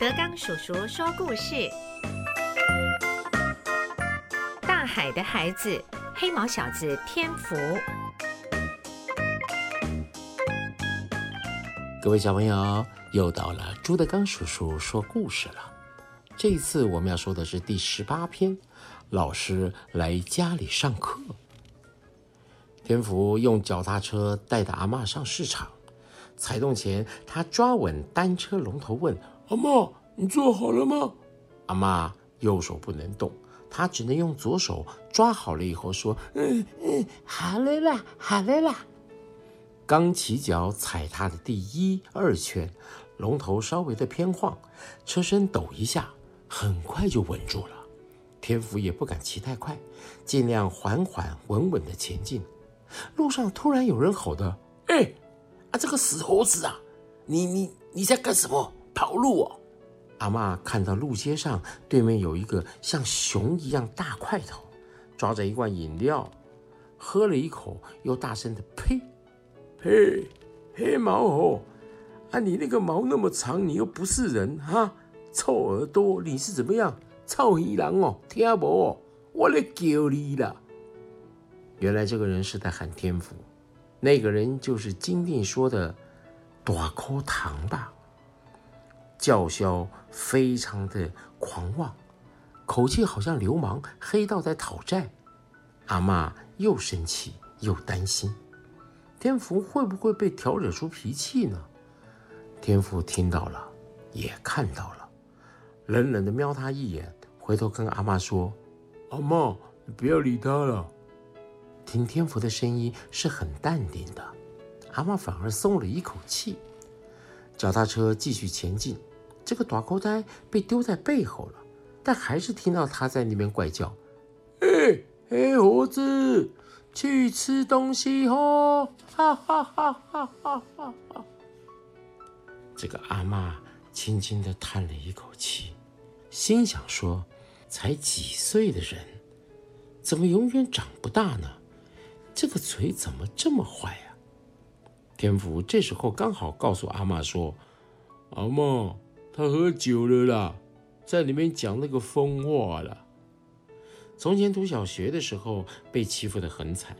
德刚叔叔说故事：大海的孩子，黑毛小子天福。各位小朋友，又到了朱德刚叔叔说故事了。这一次我们要说的是第十八篇，老师来家里上课。天福用脚踏车带着阿妈上市场，踩动前，他抓稳单车龙头，问阿妈：“你做好了吗？”阿妈右手不能动，她只能用左手抓好了以后说：“嗯嗯，好了啦，好了啦。”刚起脚踩踏的第一二圈，龙头稍微的偏晃，车身抖一下，很快就稳住了。天福也不敢骑太快，尽量缓缓稳稳的前进。路上突然有人吼的：“哎，啊，这个死猴子啊，你你你在干什么？跑路哦！”阿妈看到路街上对面有一个像熊一样大块头，抓着一罐饮料，喝了一口，又大声的呸呸，黑毛猴啊，你那个毛那么长，你又不是人哈，臭耳朵，你是怎么样？臭鱼郎哦，听不？我来救你了。原来这个人是在喊天福，那个人就是金定说的短口糖吧？叫嚣非常的狂妄，口气好像流氓黑道在讨债。阿妈又生气又担心，天福会不会被调惹出脾气呢？天福听到了，也看到了，冷冷的瞄他一眼，回头跟阿妈说：“阿妈，你不要理他了。”听天福的声音是很淡定的，阿妈反而松了一口气。脚踏车继续前进，这个短口袋被丢在背后了，但还是听到他在那边怪叫：“哎，黑猴子，去吃东西哦！”哈哈哈哈哈哈！这个阿妈轻轻的叹了一口气，心想说：“才几岁的人，怎么永远长不大呢？”这个嘴怎么这么坏呀？天福这时候刚好告诉阿妈说：“阿妈，他喝酒了啦，在里面讲那个疯话了。从前读小学的时候被欺负的很惨，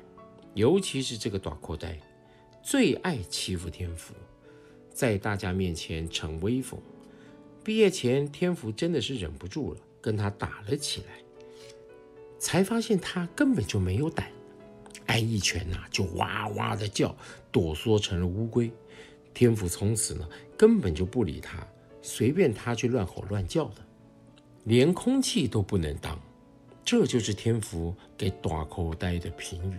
尤其是这个短裤袋，最爱欺负天福，在大家面前逞威风。毕业前，天福真的是忍不住了，跟他打了起来，才发现他根本就没有胆。”挨一拳呐，就哇哇的叫，躲缩成了乌龟。天福从此呢，根本就不理他，随便他去乱吼乱叫的，连空气都不能当。这就是天福给大口袋的评语。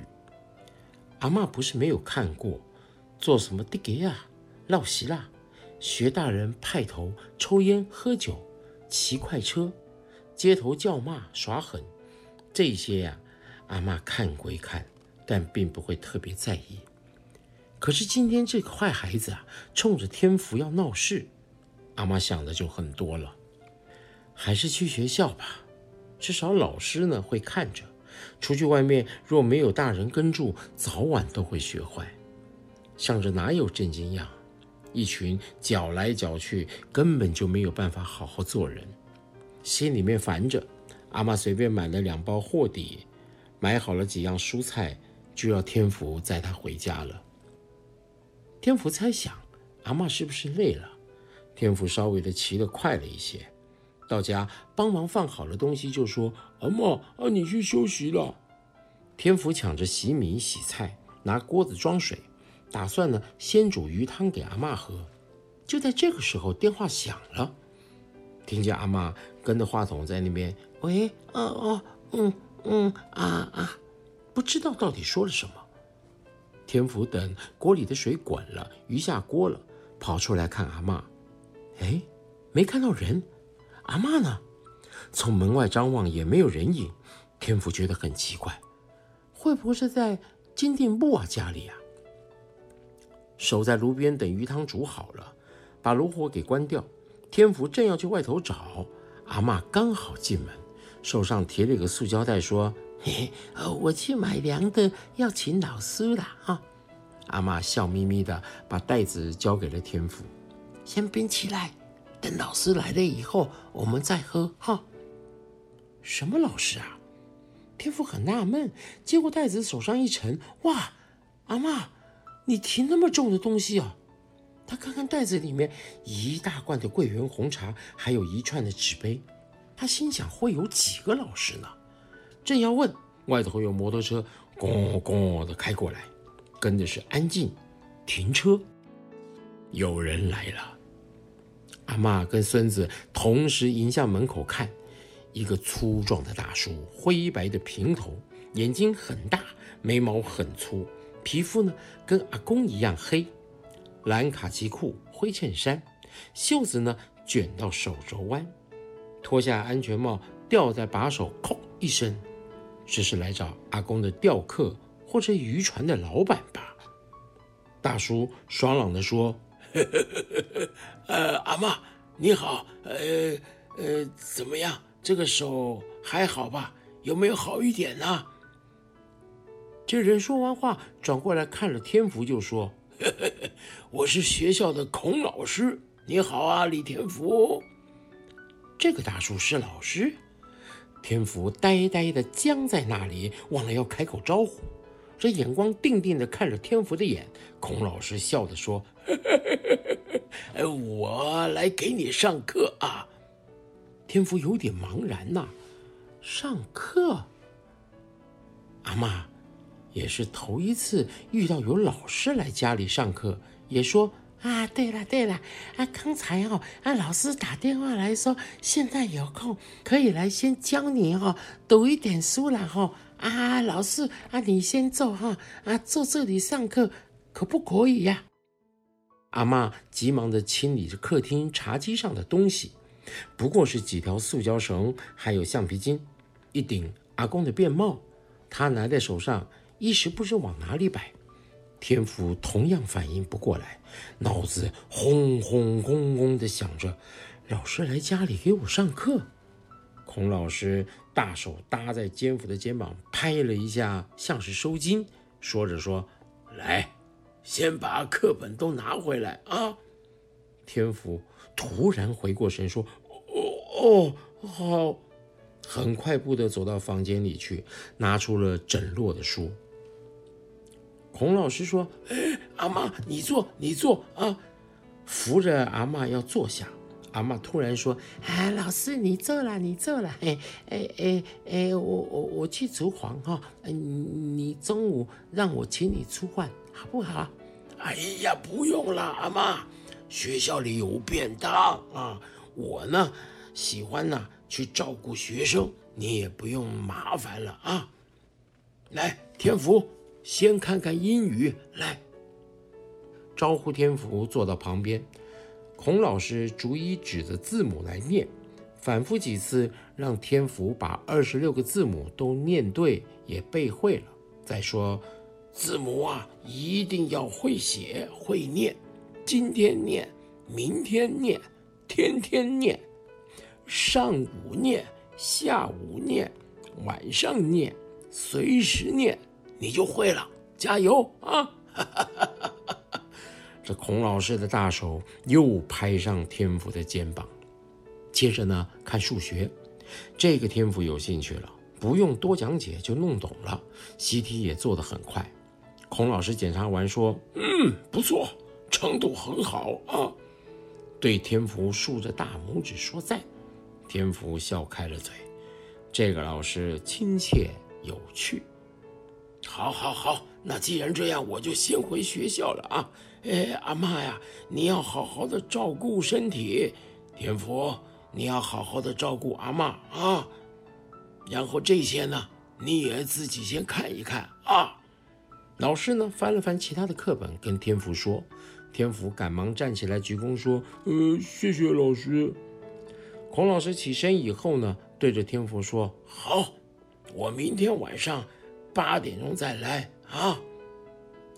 阿妈不是没有看过，做什么地给啊、闹席啦，学大人派头、抽烟、喝酒、骑快车、街头叫骂、耍狠，这些呀，阿妈看归看。但并不会特别在意。可是今天这个坏孩子啊，冲着天福要闹事，阿妈想的就很多了。还是去学校吧，至少老师呢会看着。出去外面若没有大人跟住，早晚都会学坏。想着哪有正经样？一群搅来搅去，根本就没有办法好好做人。心里面烦着，阿妈随便买了两包货底，买好了几样蔬菜。就要天福载他回家了。天福猜想，阿妈是不是累了？天福稍微的骑得快了一些，到家帮忙放好了东西，就说：“阿妈啊，你去休息了。”天福抢着洗米洗菜，拿锅子装水，打算呢先煮鱼汤给阿妈喝。就在这个时候，电话响了，听见阿妈跟着话筒在那边：“喂，哦哦，嗯嗯啊啊。”不知道到底说了什么。天福等锅里的水滚了，鱼下锅了，跑出来看阿妈。哎，没看到人，阿妈呢？从门外张望也没有人影。天福觉得很奇怪，会不会是在金定木啊家里啊？守在炉边等鱼汤煮好了，把炉火给关掉。天福正要去外头找，阿妈刚好进门，手上提了一个塑胶袋，说。嘿，我去买粮的，要请老师了哈。阿妈笑眯眯的把袋子交给了天福，先冰起来，等老师来了以后，我们再喝哈。什么老师啊？天父很纳闷，接过袋子手上一沉，哇，阿妈，你提那么重的东西啊？他看看袋子里面一大罐的桂圆红茶，还有一串的纸杯，他心想会有几个老师呢？正要问，外头有摩托车咣咣的开过来，跟的是安静停车，有人来了。阿妈跟孙子同时迎向门口看，一个粗壮的大叔，灰白的平头，眼睛很大，眉毛很粗，皮肤呢跟阿公一样黑。蓝卡其裤、灰衬衫，袖子呢卷到手肘弯，脱下安全帽吊在把手，哐一声，这是来找阿公的钓客或者渔船的老板吧？大叔爽朗地说：“呵呵呵呃，阿妈你好，呃呃，怎么样？这个手还好吧？有没有好一点呢？”这人说完话，转过来看了天福，就说。我是学校的孔老师，你好啊，李天福。这个大叔是老师，天福呆呆的僵在那里，忘了要开口招呼。这眼光定定的看着天福的眼，孔老师笑着说：“呵呵呵我来给你上课啊。”天福有点茫然呐，上课，阿妈。也是头一次遇到有老师来家里上课，也说啊，对了对了，啊，刚才哦，啊，老师打电话来说，现在有空可以来先教你哦，读一点书了哈，啊，老师啊，你先坐哈，啊，坐这里上课可不可以呀？阿妈急忙的清理着客厅茶几上的东西，不过是几条塑胶绳，还有橡皮筋，一顶阿公的便帽，他拿在手上。一时不知往哪里摆，天福同样反应不过来，脑子轰轰轰轰的响着。老师来家里给我上课，孔老师大手搭在天福的肩膀拍了一下，像是收金，说着说：“来，先把课本都拿回来啊！”天福突然回过神说：“哦哦，好。”很快步的走到房间里去，拿出了整摞的书。孔老师说：“哎，阿妈，你坐，你坐啊！”扶着阿妈要坐下，阿妈突然说：“啊，老师，你坐了，你坐了。哎哎哎哎，我我我去厨房哈，你你中午让我请你吃饭，好不好？”哎呀，不用了，阿妈，学校里有便当啊。我呢，喜欢呢去照顾学生，你也不用麻烦了啊。来，天福。先看看英语，来招呼天福坐到旁边。孔老师逐一指着字母来念，反复几次，让天福把二十六个字母都念对，也背会了。再说，字母啊，一定要会写会念，今天念，明天念，天天念，上午念，下午念，晚上念，随时念。你就会了，加油啊！哈哈哈哈哈这孔老师的大手又拍上天福的肩膀。接着呢，看数学，这个天福有兴趣了，不用多讲解就弄懂了，习题也做得很快。孔老师检查完说：“嗯，不错，程度很好啊。”对天福竖着大拇指说赞。天福笑开了嘴，这个老师亲切有趣。好，好，好，那既然这样，我就先回学校了啊！哎，阿妈呀，你要好好的照顾身体，天福，你要好好的照顾阿妈啊。然后这些呢，你也自己先看一看啊。老师呢，翻了翻其他的课本，跟天福说。天福赶忙站起来鞠躬说：“呃，谢谢老师。”孔老师起身以后呢，对着天福说：“好，我明天晚上。”八点钟再来啊！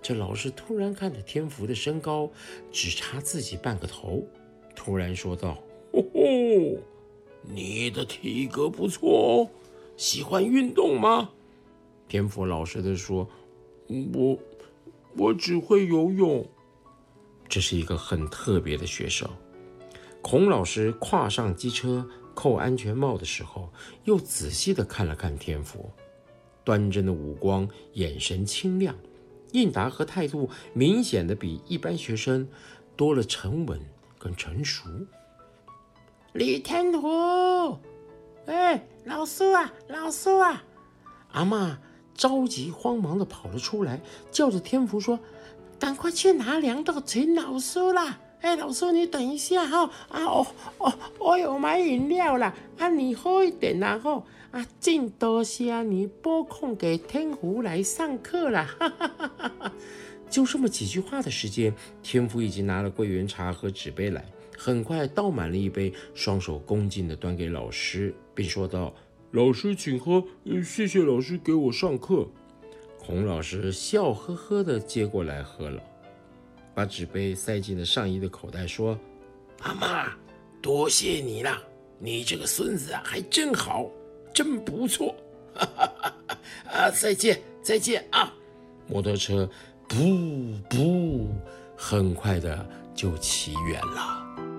这老师突然看着天福的身高只差自己半个头，突然说道：“哦吼，你的体格不错哦，喜欢运动吗？”天福老实的说：“我我只会游泳。”这是一个很特别的学生。孔老师跨上机车，扣安全帽的时候，又仔细的看了看天福，端正的五官，眼神清亮，应答和态度明显的比一般学生多了沉稳跟成熟。李天福，哎，老师啊，老师啊！阿妈着急慌忙的跑了出来，叫着天福说：“赶快去拿粮豆请老师啦！哎，老师你等一下哈！啊哦哦，我有买饮料啦！啊，你喝一点然后啊，尽多谢你拨空给天福来上课啦！哈哈哈哈哈！就这么几句话的时间，天福已经拿了桂圆茶和纸杯来。”很快倒满了一杯，双手恭敬地端给老师，并说道：“老师，请喝，谢谢老师给我上课。”孔老师笑呵呵地接过来喝了，把纸杯塞进了上衣的口袋，说：“阿妈，多谢你了，你这个孙子，还真好，真不错。”哈哈哈哈啊，再见，再见啊！摩托车，不不，很快的就骑远了。